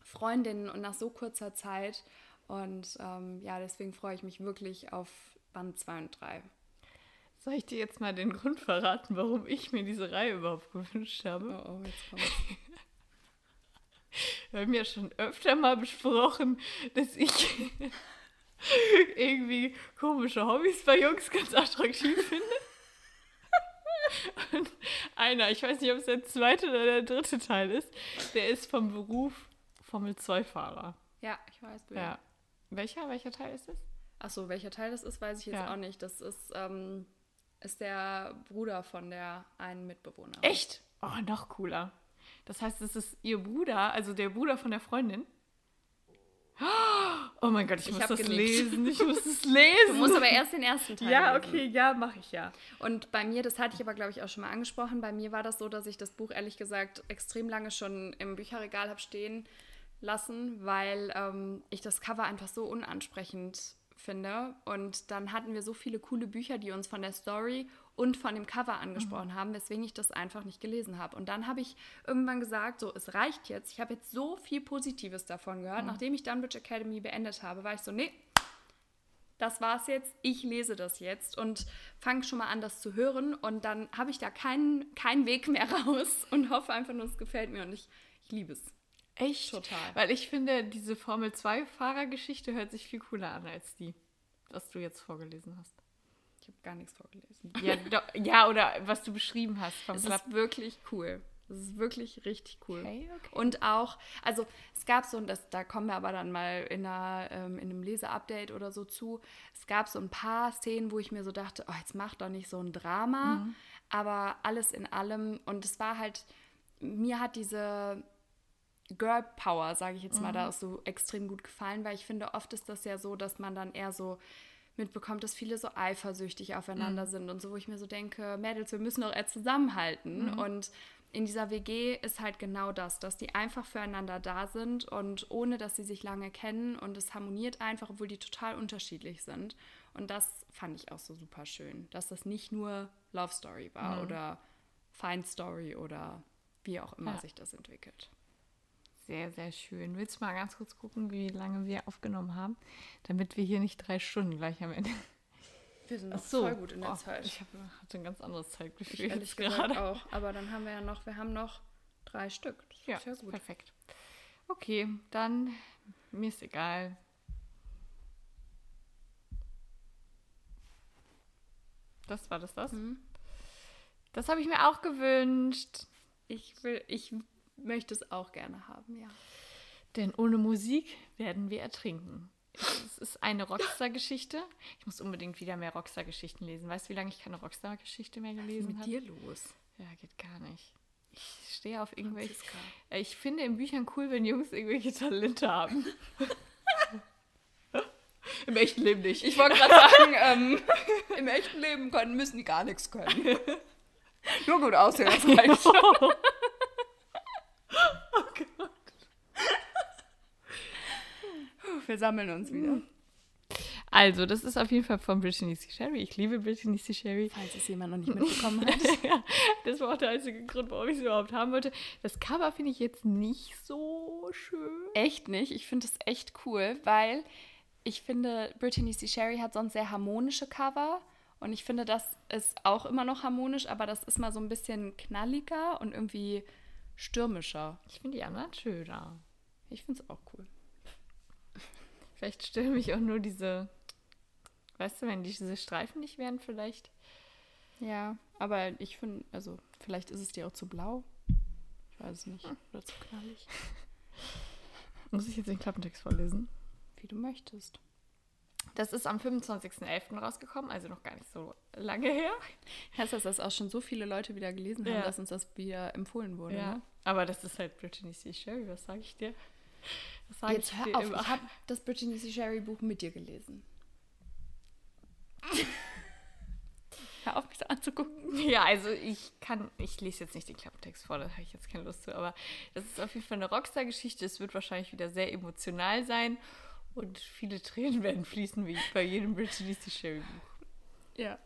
Freundinnen und nach so kurzer Zeit. Und ähm, ja, deswegen freue ich mich wirklich auf Band 2 und 3. Soll ich dir jetzt mal den Grund verraten, warum ich mir diese Reihe überhaupt gewünscht habe? Oh, oh jetzt kommt's. Wir haben ja schon öfter mal besprochen, dass ich irgendwie komische Hobbys bei Jungs ganz attraktiv finde. einer, ich weiß nicht, ob es der zweite oder der dritte Teil ist, der ist vom Beruf Formel-2-Fahrer. Ja, ich weiß. wer. Ja. Welcher? Welcher Teil ist es? Achso, welcher Teil das ist, weiß ich jetzt Ja. auch nicht. Das ist, ähm, ist der Bruder von der einen Mitbewohnerin. Echt? Oh, noch cooler. Das heißt, es ist ihr Bruder, also der Bruder von der Freundin. Oh mein Gott, ich, Ich muss das genickt. lesen. Ich muss es lesen. Du musst aber erst den ersten Teil Ja, lesen. okay, ja, mache ich ja. Und bei mir, das hatte ich aber, glaube ich, auch schon mal angesprochen, bei mir war das so, dass ich das Buch ehrlich gesagt extrem lange schon im Bücherregal habe stehen lassen, weil ähm, ich das Cover einfach so unansprechend finde. Und dann hatten wir so viele coole Bücher, die uns von der Story und von dem Cover angesprochen haben, weswegen ich das einfach nicht gelesen habe. Und dann habe ich irgendwann gesagt, so, es reicht jetzt. Ich habe jetzt so viel Positives davon gehört. Nachdem ich Dunwich Academy beendet habe, war ich so, nee, das war's jetzt, ich lese das jetzt und fange schon mal an, das zu hören. Und dann habe ich da keinen, keinen Weg mehr raus und hoffe einfach nur, es gefällt mir und ich, ich liebe es. Echt? Total. Weil ich finde, diese Formel-2-Fahrer-Geschichte hört sich viel cooler an als die, was du jetzt vorgelesen hast. Ich habe gar nichts vorgelesen. Ja, doch, ja oder was du beschrieben hast vom Es Club. ist wirklich cool. Es ist wirklich richtig cool. Okay, okay. Und auch, also es gab so, und das, da kommen wir aber dann mal in, einer, ähm, in einem Leseupdate oder so zu, es gab so ein paar Szenen, wo ich mir so dachte, oh, jetzt mach doch nicht so ein Drama, aber alles in allem, und es war halt, mir hat diese Girl Power, sage ich jetzt mal, da auch so extrem gut gefallen, weil ich finde, oft ist das ja so, dass man dann eher so mitbekommt, dass viele so eifersüchtig aufeinander sind und so, wo ich mir so denke, Mädels, wir müssen doch eher zusammenhalten. Und in dieser WG ist halt genau das, dass die einfach füreinander da sind und ohne, dass sie sich lange kennen und es harmoniert einfach, obwohl die total unterschiedlich sind. Und das fand ich auch so super schön, dass das nicht nur Love Story war oder Fine Story oder wie auch immer Ja. sich das entwickelt. Sehr, sehr schön. Willst du mal ganz kurz gucken, wie lange wir aufgenommen haben, damit wir hier nicht drei Stunden gleich am Ende. Wir sind noch so. voll gut in der Oh, Zeit. Ich hab, hatte ein ganz anderes Ich Zeitgefühl ehrlich jetzt gesagt gerade. auch. Aber dann haben wir ja noch, wir haben noch drei Stück. Das Ja, ist ja gut. perfekt. Okay, dann mir ist egal. Das war das, das? Mhm. Das habe ich mir auch gewünscht. Ich will, ich möchte es auch gerne haben, ja. Denn ohne Musik werden wir ertrinken. Es ist eine Rockstar-Geschichte. Ich muss unbedingt wieder mehr Rockstar-Geschichten lesen. Weißt du, wie lange ich keine Rockstar-Geschichte mehr Was ist gelesen mit habe? dir los? Ja, geht gar nicht. Ich stehe auf irgendwelche. Ich finde in Büchern cool, wenn Jungs irgendwelche Talente haben. Im echten Leben nicht. Ich wollte gerade sagen, ähm, im echten Leben können, müssen die gar nichts können. Nur gut aussehen, das reicht. oh Gott. Wir sammeln uns wieder. Also, das ist auf jeden Fall von Brittany C. Sherry. Ich liebe Brittany C. Sherry. Falls es jemand noch nicht mitbekommen hat. ja, das war auch der einzige Grund, warum ich es überhaupt haben wollte. Das Cover finde ich jetzt nicht so schön. Echt nicht. Ich finde es echt cool, weil ich finde, Brittany C. Sherry hat sonst sehr harmonische Cover. Und ich finde, das ist auch immer noch harmonisch, aber das ist mal so ein bisschen knalliger und irgendwie stürmischer. Ich finde die anderen schöner. Ich finde es auch cool. Vielleicht stören mich auch nur diese, weißt du, wenn diese Streifen nicht wären, vielleicht. Ja, aber ich finde, also vielleicht ist es dir auch zu blau. Ich weiß es nicht. Oder zu knallig. Muss ich jetzt den Klappentext vorlesen? Wie du möchtest. Das ist am 25.11. rausgekommen, also noch gar nicht so lange her. Heißt das, dass auch schon so viele Leute wieder gelesen haben, Ja. dass uns das wieder empfohlen wurde? Ne? Aber das ist halt Brittany C. Sherry, was sage ich dir? Das sag Jetzt ich hör auf, immer. ich habe das Brittany C. Sherry Buch mit dir gelesen. hör auf, mich so anzugucken. Ja, also ich kann, ich lese jetzt nicht den Klappentext vor, da habe ich jetzt keine Lust zu, aber das ist auf jeden Fall eine Rockstar-Geschichte. Es wird wahrscheinlich wieder sehr emotional sein und viele Tränen werden fließen, wie bei jedem Brittany C. Sherry Buch. Ja.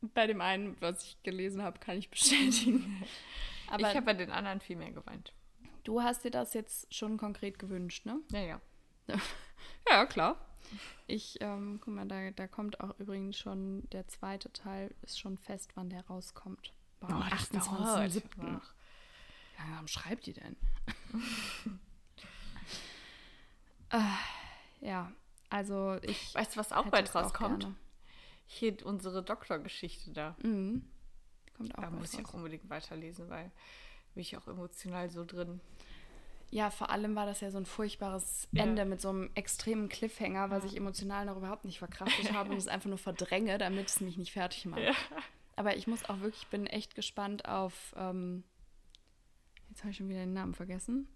Bei dem einen, was ich gelesen habe, kann ich bestätigen. Aber ich habe bei den anderen viel mehr geweint. Du hast dir das jetzt schon konkret gewünscht, ne? Ja, ja. Ja, klar. Ich, ähm, guck mal, da, da kommt auch übrigens schon der zweite Teil, ist schon fest, wann der rauskommt. Am Oh, das 28.07. dauert. Ja, warum schreibt die denn? äh, ja, also ich. Weißt du, was auch bald auch rauskommt? gerne. Hier unsere Doktorgeschichte da. Mhm. Kommt auch Da muss ich raus. auch unbedingt weiterlesen, weil bin ich auch emotional so drin. Ja, vor allem war das ja so ein furchtbares Ja. Ende mit so einem extremen Cliffhanger, was ich emotional noch überhaupt nicht verkraftet habe und es einfach nur verdränge, damit es mich nicht fertig macht. Ja. Aber ich muss auch wirklich, ich bin echt gespannt auf, ähm, jetzt habe ich schon wieder den Namen vergessen,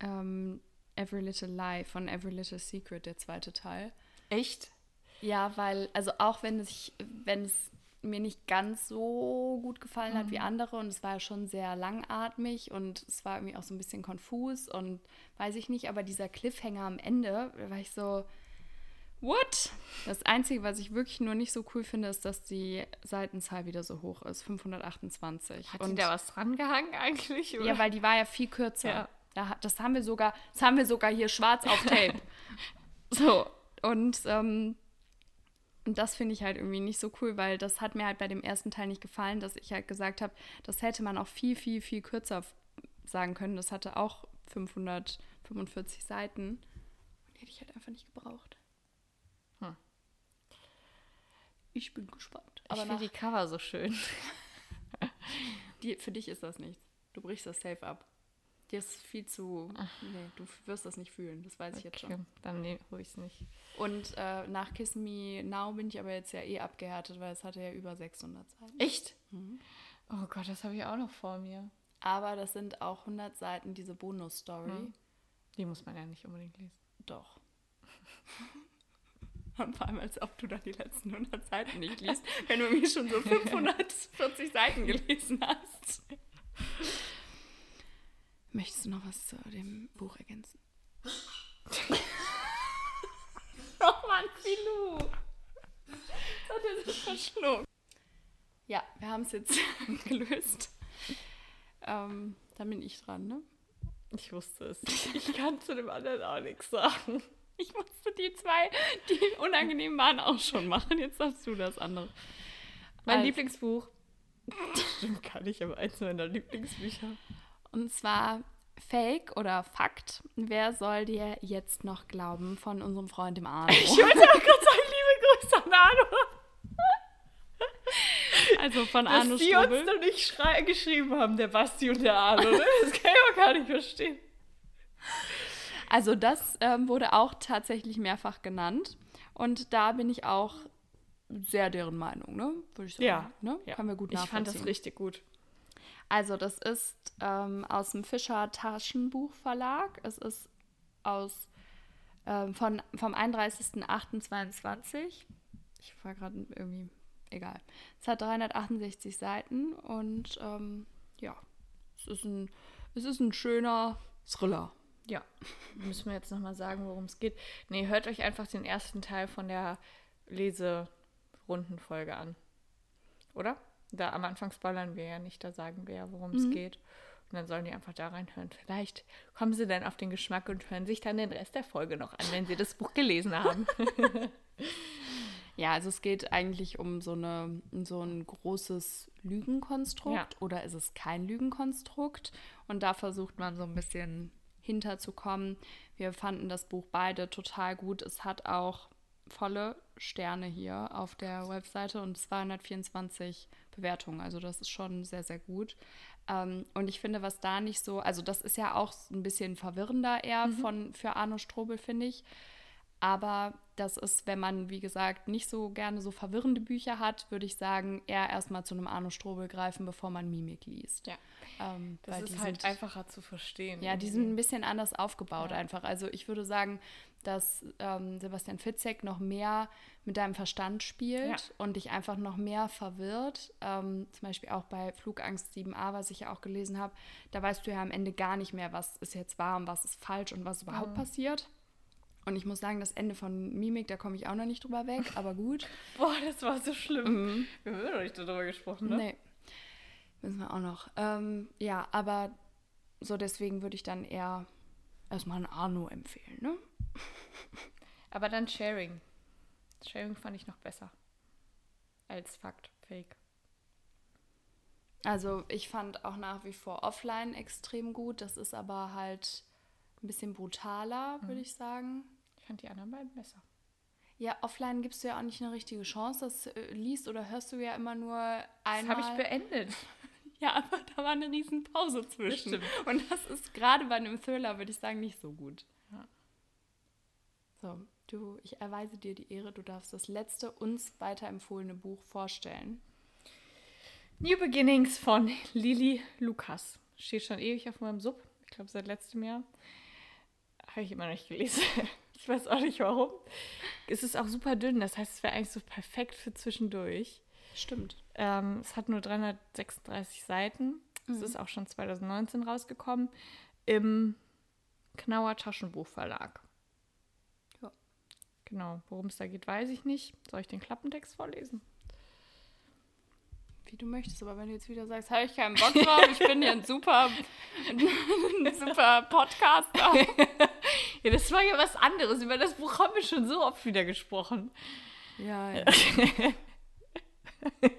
ähm, Every Little Lie von Every Little Secret, der zweite Teil. Echt? Ja, weil, also auch wenn es, wenn es mir nicht ganz so gut gefallen hat wie andere und es war ja schon sehr langatmig und es war irgendwie auch so ein bisschen konfus und weiß ich nicht, aber dieser Cliffhanger am Ende, da war ich so, what? Das Einzige, was ich wirklich nur nicht so cool finde, ist, dass die Seitenzahl wieder so hoch ist, 528. Hat und die da was dran gehangen eigentlich? Oder? ja, weil die war ja viel kürzer. Ja. Da, das haben wir sogar, das haben wir sogar hier schwarz auf Tape. so, und, ähm, und das finde ich halt irgendwie nicht so cool, weil das hat mir halt bei dem ersten Teil nicht gefallen, dass ich halt gesagt habe, das hätte man auch viel, viel, viel kürzer sagen können. Das hatte auch 545 Seiten. Und die hätte ich halt einfach nicht gebraucht. Hm. Ich bin gespannt. ich Aber finde nach, die Cover so schön. die, für dich ist das nichts. Du brichst das safe ab. Dir ist viel zu. Nee, du wirst das nicht fühlen. Das weiß ich jetzt schon. Dann nee, hole ich es nicht. Und äh, nach Kiss Me Now bin ich aber jetzt ja eh abgehärtet, weil es hatte ja über 600 Seiten. Echt? Oh Gott, das habe ich auch noch vor mir. Aber das sind auch 100 Seiten, diese Bonus-Story. Hm. Die muss man ja nicht unbedingt lesen. Doch. Und vor allem, als ob du dann die letzten 100 Seiten nicht liest, wenn du irgendwie schon so 540 Seiten gelesen hast. Möchtest du noch was zu dem Buch ergänzen? oh Mann, Filou! Das hat er sich verschluckt. Ja, wir haben es jetzt gelöst. Ähm, dann bin ich dran, ne? Ich wusste es. Ich kann zu dem anderen auch nichts sagen. Ich musste die zwei, die unangenehm waren, auch schon machen. Jetzt darfst du das andere. Mein Also- Lieblingsbuch. Stimmt gar nicht, aber eins meiner Lieblingsbücher. Und zwar Fake oder Fakt. Wer soll dir jetzt noch glauben von unserem Freund dem Arno? Ich wollte auch gerade sagen, liebe Grüße an Arno. Also von Dass Arno die uns Strobel. noch nicht geschrieben haben, der Basti und der Arno. Ne? Das kann ich auch gar nicht verstehen. Also das ähm, wurde auch tatsächlich mehrfach genannt. Und da bin ich auch sehr deren Meinung, ne? Würde ich sagen. Ja, Ne? ja. Können wir gut Ich fand nachvollziehen. das richtig gut. Also das ist ähm, aus dem Fischer Taschenbuchverlag. Es ist aus ähm, von, vom 31.08.22. Ich war gerade irgendwie, egal. Es hat 368 Seiten und ähm, ja, es ist ein, es ist ein schöner Thriller. Ja, müssen wir jetzt nochmal sagen, worum es geht. Nee, hört euch einfach den ersten Teil von der Leserundenfolge an. Oder? Da am Anfang spoilern wir ja nicht, da sagen wir ja, worum es geht. Und dann sollen die einfach da reinhören. Vielleicht kommen sie dann auf den Geschmack und hören sich dann den Rest der Folge noch an, wenn sie das Buch gelesen haben. Ja, also es geht eigentlich um so, eine, um so ein großes Lügenkonstrukt Ja. oder ist es kein Lügenkonstrukt? Und da versucht man so ein bisschen hinterzukommen. Wir fanden das Buch beide total gut. Es hat auch volle Sterne hier auf der Webseite und 224 Bewertungen. Also das ist schon sehr, sehr gut. Ähm, und ich finde, was da nicht so, also das ist ja auch ein bisschen verwirrender eher von, für Arno Strobel, finde ich. Aber das ist, wenn man, wie gesagt, nicht so gerne so verwirrende Bücher hat, würde ich sagen, eher erstmal zu einem Arno Strobel greifen, bevor man Mimik liest. Ja. Ähm, Das weil ist die halt sind, einfacher zu verstehen. Ja, die sind ein bisschen anders aufgebaut Ja. einfach. Also ich würde sagen, dass ähm, Sebastian Fitzek noch mehr mit deinem Verstand spielt Ja. und dich einfach noch mehr verwirrt. Ähm, zum Beispiel auch bei Flugangst 7a, was ich ja auch gelesen habe, da weißt du ja am Ende gar nicht mehr, was ist jetzt wahr und was ist falsch und was überhaupt passiert. Und ich muss sagen, das Ende von Mimik, da komme ich auch noch nicht drüber weg, aber gut. Boah, das war so schlimm. Wir haben noch nicht darüber gesprochen, ne? Nee. Müssen wir auch noch. Ähm, ja, aber so deswegen würde ich dann eher erstmal ein Arno empfehlen, ne? Aber dann Sharing. Sharing fand ich noch besser. Als Fakt, Fake. Also ich fand auch nach wie vor offline extrem gut. Das ist aber halt ein bisschen brutaler, würde ich sagen. Ich fand die anderen beiden besser. Ja, offline gibst du ja auch nicht eine richtige Chance. Das äh, liest oder hörst du ja immer nur Das einmal. habe ich beendet. Ja, aber da war eine riesen Pause zwischen. stimmt. Und das ist gerade bei einem Thriller, würde ich sagen, nicht so gut. Ja. So, du, ich erweise dir die Ehre, du darfst das letzte uns weiterempfohlene Buch vorstellen. New Beginnings von Lili Lukas. Steht schon ewig auf meinem Sub. Ich glaube, seit letztem Jahr. Habe ich immer noch nicht gelesen. Ich weiß auch nicht warum. Es ist auch super dünn. Das heißt, es wäre eigentlich so perfekt für zwischendurch. Stimmt. Ähm, es hat nur 336 Seiten. Es Mhm. ist auch schon 2019 rausgekommen. Im Knauer Taschenbuchverlag. Ja. Genau. Worum es da geht, weiß ich nicht. Soll ich den Klappentext vorlesen? Wie du möchtest, aber wenn du jetzt wieder sagst, habe ich keinen Bock drauf, ich bin hier ein super, ein super Podcaster. Ja, das war ja was anderes. Über das Buch haben wir schon so oft wieder gesprochen. Ja, ja.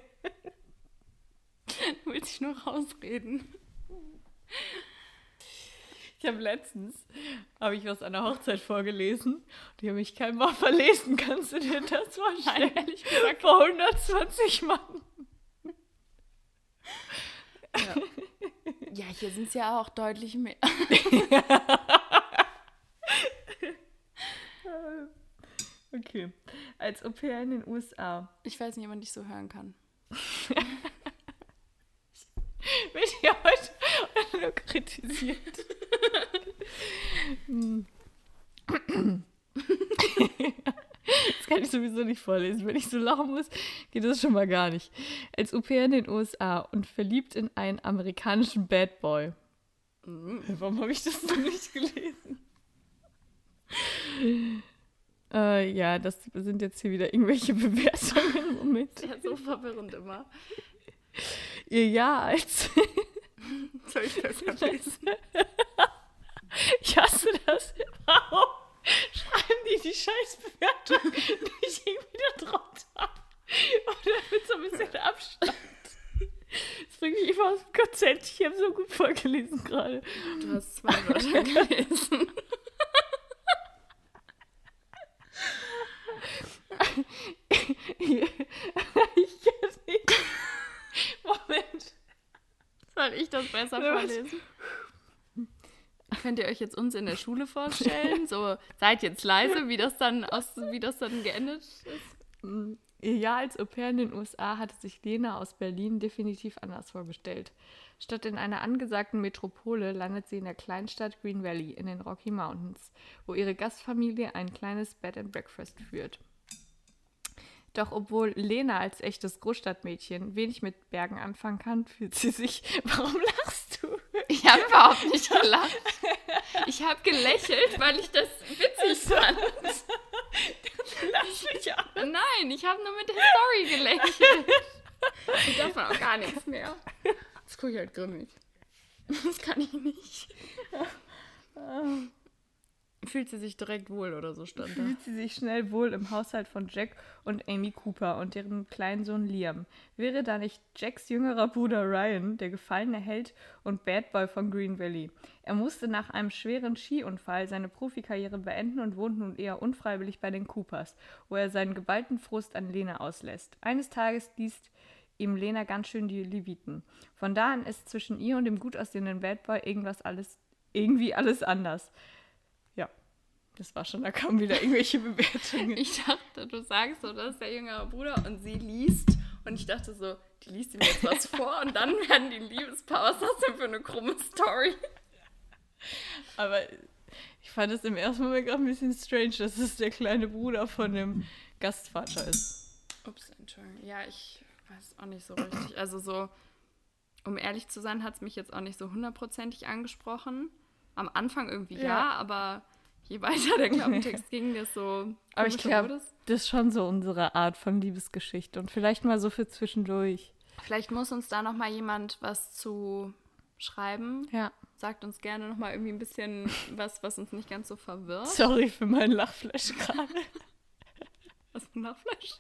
Du willst dich nur rausreden. Ich habe letztens habe ich was an der Hochzeit vorgelesen. Die habe ich kein Mal verlesen. Kannst du dir das vorstellen? Nein, ehrlich gesagt. Vor 120 Mann. Ja, ja hier sind es ja auch deutlich mehr. Okay. Als Au pair in den USA. Ich weiß nicht, ob man dich so hören kann. Wird ja heute nur kritisiert. Das kann ich sowieso nicht vorlesen. Wenn ich so lachen muss, geht das schon mal gar nicht. Als Au in den USA und verliebt in einen amerikanischen Bad Boy. Warum habe ich das noch nicht gelesen? Äh, ja, das sind jetzt hier wieder irgendwelche Bewertungen. Moment. Ja, so verwirrend immer. Ihr Jahr als Soll ich besser lesen? Ich hasse das. Warum schreiben die die Scheißbewertung nicht irgendwie da drunter? Oder mit so ein bisschen Abstand? Das bringt mich immer aus dem Konzept. Ich habe so gut vorgelesen gerade. Du hast zwei Wörter gelesen. Ich kann nicht. Moment. Soll ich das besser Ja, was? Vorlesen? Könnt ihr euch jetzt uns in der Schule vorstellen? So, seid jetzt leise, wie das dann aus, wie das dann geendet ist. Ihr Jahr als Au pair in den USA hatte sich Lena aus Berlin definitiv anders vorgestellt. Statt in einer angesagten Metropole landet sie in der Kleinstadt Green Valley in den Rocky Mountains, wo ihre Gastfamilie ein kleines Bed and Breakfast führt. Doch obwohl Lena als echtes Großstadtmädchen wenig mit Bergen anfangen kann, fühlt sie sich. Warum lachst du? Ich habe überhaupt nicht gelacht. Ich habe gelächelt, weil ich das witzig fand. Lass mich an. Nein, ich habe nur mit der Story gelächelt. Ich darf man auch gar nichts mehr. Das gucke ich halt grimmig. Das kann ich nicht. Fühlt sie sich direkt wohl oder so stand da. fühlt sie sich schnell wohl im Haushalt von Jack und Amy Cooper und deren kleinen Sohn Liam. Wäre da nicht Jacks jüngerer Bruder Ryan, der gefallene Held und Bad Boy von Green Valley? Er musste nach einem schweren Skiunfall seine Profikarriere beenden und wohnt nun eher unfreiwillig bei den Coopers, wo er seinen geballten Frust an Lena auslässt. Eines Tages liest ihm Lena ganz schön die Leviten. Von da an ist zwischen ihr und dem gut aussehenden Bad Boy irgendwas alles, irgendwie alles anders. Das war schon, da kamen wieder irgendwelche Bewertungen. Ich dachte, du sagst so, das ist der jüngere Bruder und sie liest. Und ich dachte so, die liest ihm jetzt was vor und dann werden die Liebespaar. Was ist das denn für eine krumme Story? Aber ich fand es im ersten Moment gerade ein bisschen strange, dass es der kleine Bruder von dem Gastvater ist. Ups, Entschuldigung. Ja, ich weiß auch nicht so richtig. Also so, um ehrlich zu sein, hat es mich jetzt auch nicht so hundertprozentig angesprochen. Am Anfang irgendwie ja, Ja. aber je weiter der Klappentext ging, desto Aber ich glaube, das ist schon so unsere Art von Liebesgeschichte und vielleicht mal so für zwischendurch. Vielleicht muss uns da noch mal jemand was zu schreiben. Ja. Sagt uns gerne noch mal irgendwie ein bisschen was, was uns nicht ganz so verwirrt. Sorry für meinen Lachflash gerade. Was für ein Nachfleisch.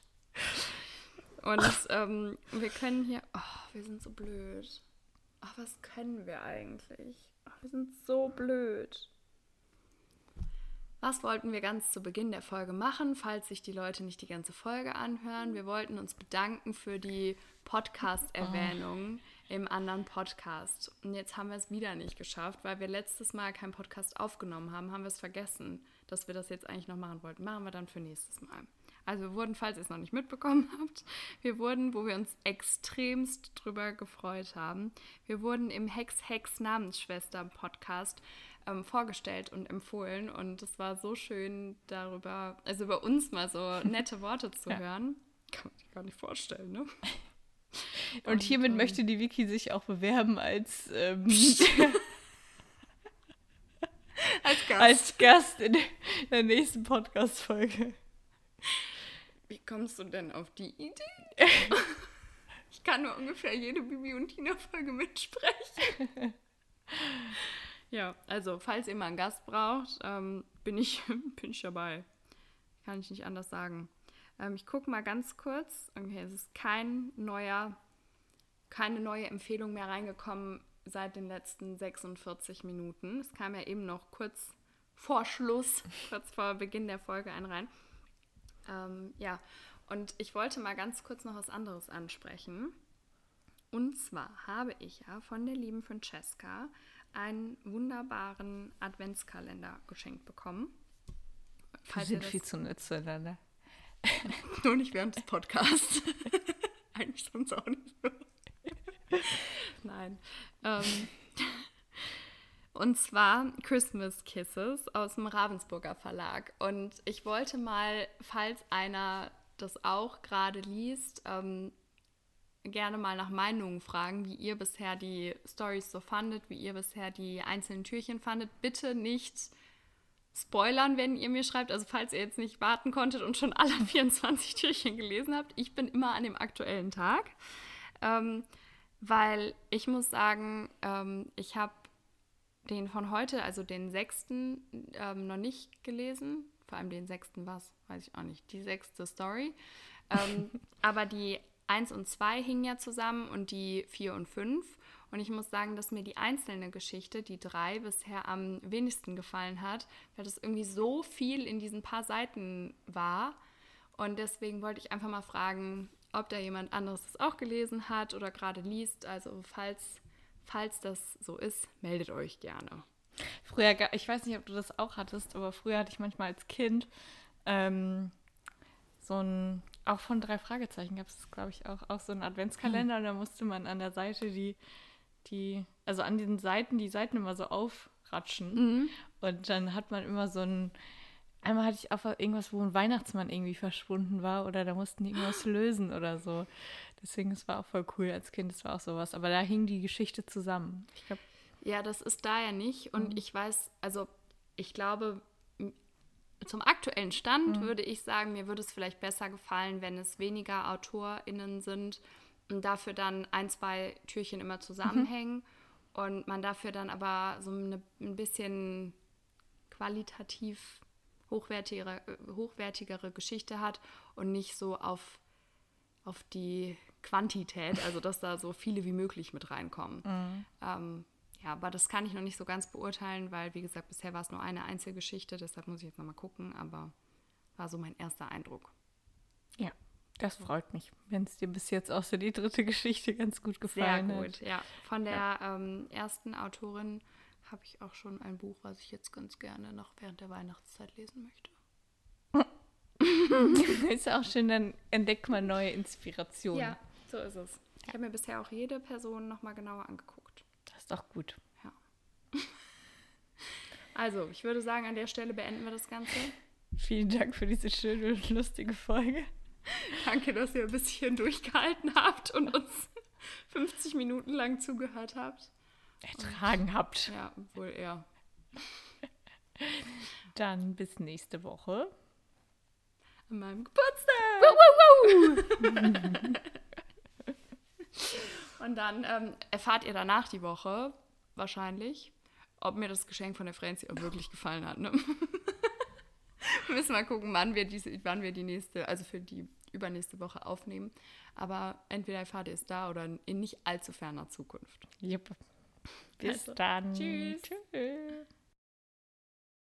Und ähm, wir können hier. Oh, wir sind so blöd. Ach, was können wir eigentlich? Ach, wir sind so blöd. Was wollten wir ganz zu Beginn der Folge machen, falls sich die Leute nicht die ganze Folge anhören? Wir wollten uns bedanken für die Podcast-Erwähnung oh. im anderen Podcast. Und jetzt haben wir es wieder nicht geschafft, weil wir letztes Mal keinen Podcast aufgenommen haben, haben wir es vergessen, dass wir das jetzt eigentlich noch machen wollten. Machen wir dann für nächstes Mal. Also wir wurden, falls ihr es noch nicht mitbekommen habt, wir wurden, wo wir uns extremst drüber gefreut haben, wir wurden im Hex Hex Namensschwester Podcast ähm, vorgestellt und empfohlen. Und es war so schön, darüber, also über uns mal so nette Worte zu ja. hören. Kann man sich gar nicht vorstellen, ne? Und, und hiermit ähm, möchte die Wiki sich auch bewerben als, ähm, als Gast, als Gast in der nächsten Podcast-Folge. Wie kommst du denn auf die Idee? ich kann nur ungefähr jede Bibi und Tina-Folge mitsprechen. Ja, also falls ihr mal einen Gast braucht, ähm, bin, ich, bin ich dabei. Kann ich nicht anders sagen. Ähm, ich gucke mal ganz kurz. Okay, es ist kein neuer, keine neue Empfehlung mehr reingekommen seit den letzten 46 Minuten. Es kam ja eben noch kurz vor Schluss, kurz vor Beginn der Folge ein rein. Ähm, ja, und ich wollte mal ganz kurz noch was anderes ansprechen. Und zwar habe ich ja von der lieben Francesca einen wunderbaren Adventskalender geschenkt bekommen. Wir sind viel zu nett zueinander. Nur nicht während des Podcasts. Eigentlich sonst auch nicht so. Nein. Ähm, und zwar Christmas Kisses aus dem Ravensburger Verlag. Und ich wollte mal, falls einer das auch gerade liest, ähm, gerne mal nach Meinungen fragen, wie ihr bisher die Stories so fandet, wie ihr bisher die einzelnen Türchen fandet. Bitte nicht spoilern, wenn ihr mir schreibt. Also falls ihr jetzt nicht warten konntet und schon alle 24 Türchen gelesen habt. Ich bin immer an dem aktuellen Tag. Ähm, weil ich muss sagen, ähm, ich habe den von heute, also den sechsten, ähm, noch nicht gelesen. Vor allem den sechsten was, weiß ich auch nicht. Die sechste Story. Ähm, aber die 1 und 2 hingen ja zusammen und die 4 und 5. Und ich muss sagen, dass mir die einzelne Geschichte, die 3, bisher am wenigsten gefallen hat, weil das irgendwie so viel in diesen paar Seiten war. Und deswegen wollte ich einfach mal fragen, ob da jemand anderes das auch gelesen hat oder gerade liest. Also falls, falls das so ist, meldet euch gerne. Früher, ich weiß nicht, ob du das auch hattest, aber früher hatte ich manchmal als Kind ähm, so ein auch von drei Fragezeichen gab es, glaube ich, auch, auch so einen Adventskalender. Und da musste man an der Seite die, die, also an den Seiten, die Seiten immer so aufratschen. Mhm. Und dann hat man immer so ein, einmal hatte ich auch irgendwas, wo ein Weihnachtsmann irgendwie verschwunden war oder da mussten die irgendwas lösen oder so. Deswegen, es war auch voll cool als Kind, es war auch sowas. Aber da hing die Geschichte zusammen. Ich glaube. Ja, das ist da ja nicht. Und mhm. ich weiß, also ich glaube, zum aktuellen Stand mhm. würde ich sagen, mir würde es vielleicht besser gefallen, wenn es weniger AutorInnen sind und dafür dann ein, zwei Türchen immer zusammenhängen mhm. und man dafür dann aber so eine, ein bisschen qualitativ hochwertigere, hochwertigere Geschichte hat und nicht so auf, auf die Quantität, also dass da so viele wie möglich mit reinkommen. Mhm. Ähm, ja, aber das kann ich noch nicht so ganz beurteilen, weil, wie gesagt, bisher war es nur eine Einzelgeschichte, deshalb muss ich jetzt nochmal gucken, aber war so mein erster Eindruck. Ja, das freut mich, wenn es dir bis jetzt auch so die dritte Geschichte ganz gut gefallen Sehr gut, hat. ja. Von der ja. Ähm, ersten Autorin habe ich auch schon ein Buch, was ich jetzt ganz gerne noch während der Weihnachtszeit lesen möchte. ist auch schön, dann entdeckt man neue Inspirationen. Ja, so ist es. Ich habe mir bisher auch jede Person nochmal genauer angeguckt doch gut. Ja. Also, ich würde sagen, an der Stelle beenden wir das Ganze. Vielen Dank für diese schöne und lustige Folge. Danke, dass ihr ein bisschen durchgehalten habt und uns 50 Minuten lang zugehört habt. Ertragen und, habt. Ja, wohl eher. Dann bis nächste Woche. An meinem Geburtstag. Woo, woo, woo. Und dann ähm, erfahrt ihr danach die Woche wahrscheinlich, ob mir das Geschenk von der Franzi auch wirklich gefallen hat. Ne? wir müssen mal gucken, wann wir, diese, wann wir die nächste, also für die übernächste Woche aufnehmen. Aber entweder erfahrt ihr es da oder in nicht allzu ferner Zukunft. Yep. Bis also, dann. Tschüss. Tschüss.